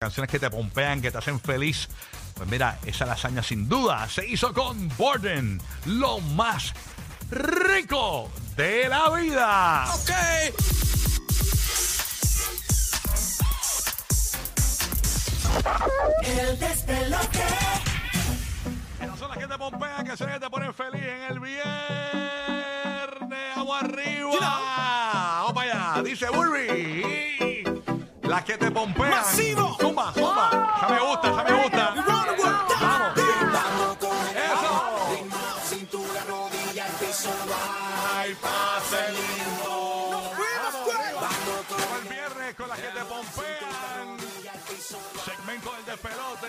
canciones que te pompean, que te hacen feliz. Pues mira, esa lasaña sin duda se hizo con Borden, lo más rico de la vida. Ok. El despelote. Son las que te pompean, que son te ponen feliz en el viernes. Agua arriba. Vamos para allá. Dice Burby. Las que te pompean. Masivo. Segmento del despelote.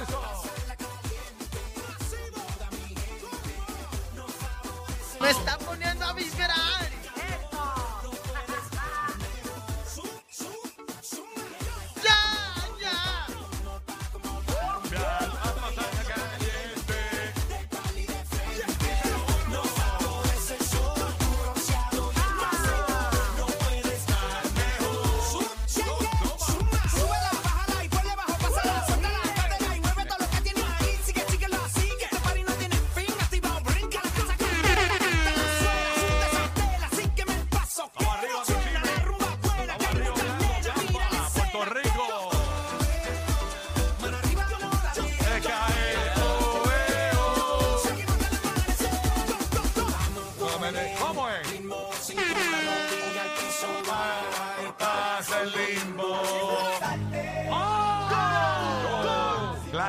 Eso. No estamos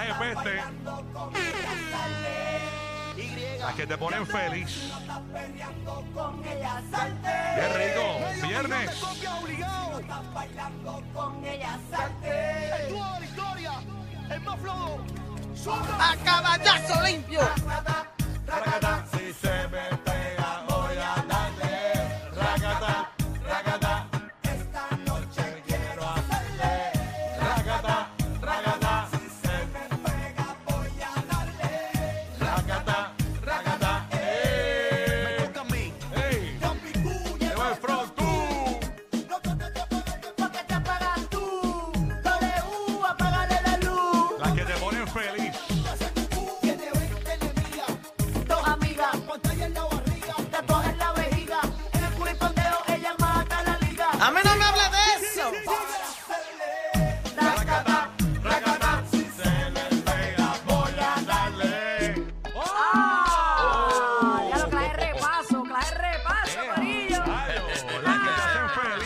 de peste. Las que te ponen feliz. Qué rico. Viernes. A caballazo limpio. Si se me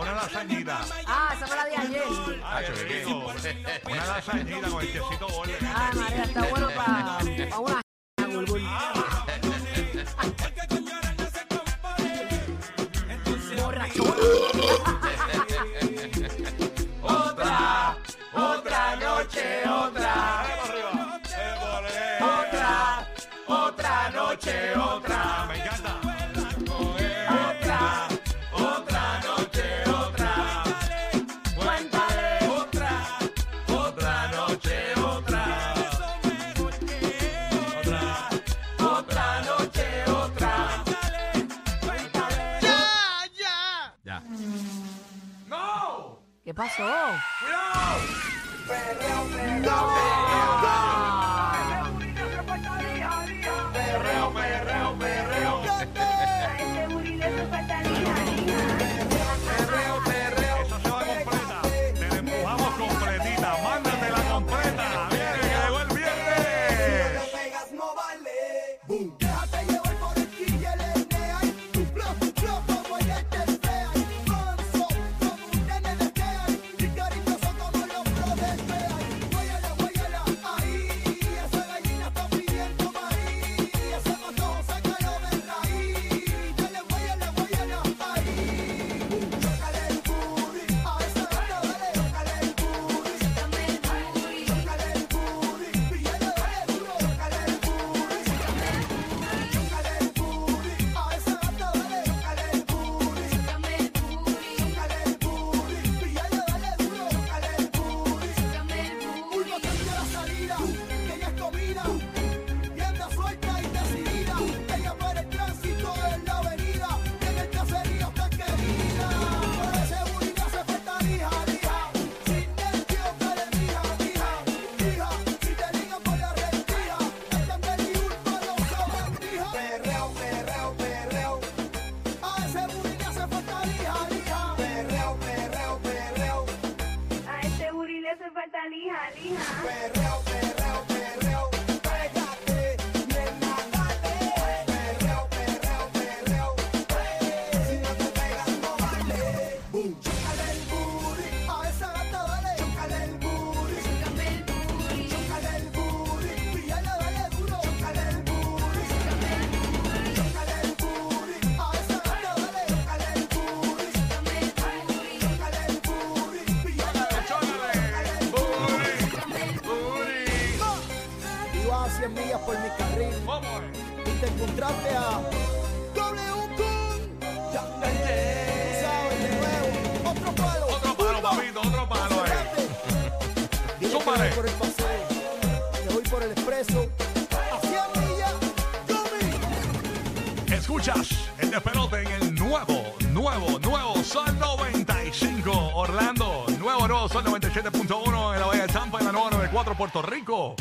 una lasañita. Ah, esa fue la de ayer. Ay, qué rico. Una lasañita con el quesito ah, borde. Ah, María, está bueno para pa una Otra, otra noche, otra. Otra, otra noche, otra. pasó? ¡No! Lija, lija. Te encontraste a W Kun. Ya sabes, de nuevo, otro palo. Otro palo, papito, otro palo, eh. Espérate. Dile que voy por el paseo, que voy por el expreso. A 100 millas, Gumi. Escuchas el despelote en el nuevo, nuevo, nuevo Sol 95 Orlando. Nuevo, nuevo Sol 97.1 en la Bahía de Tampa, en la nueva 94 Puerto Rico.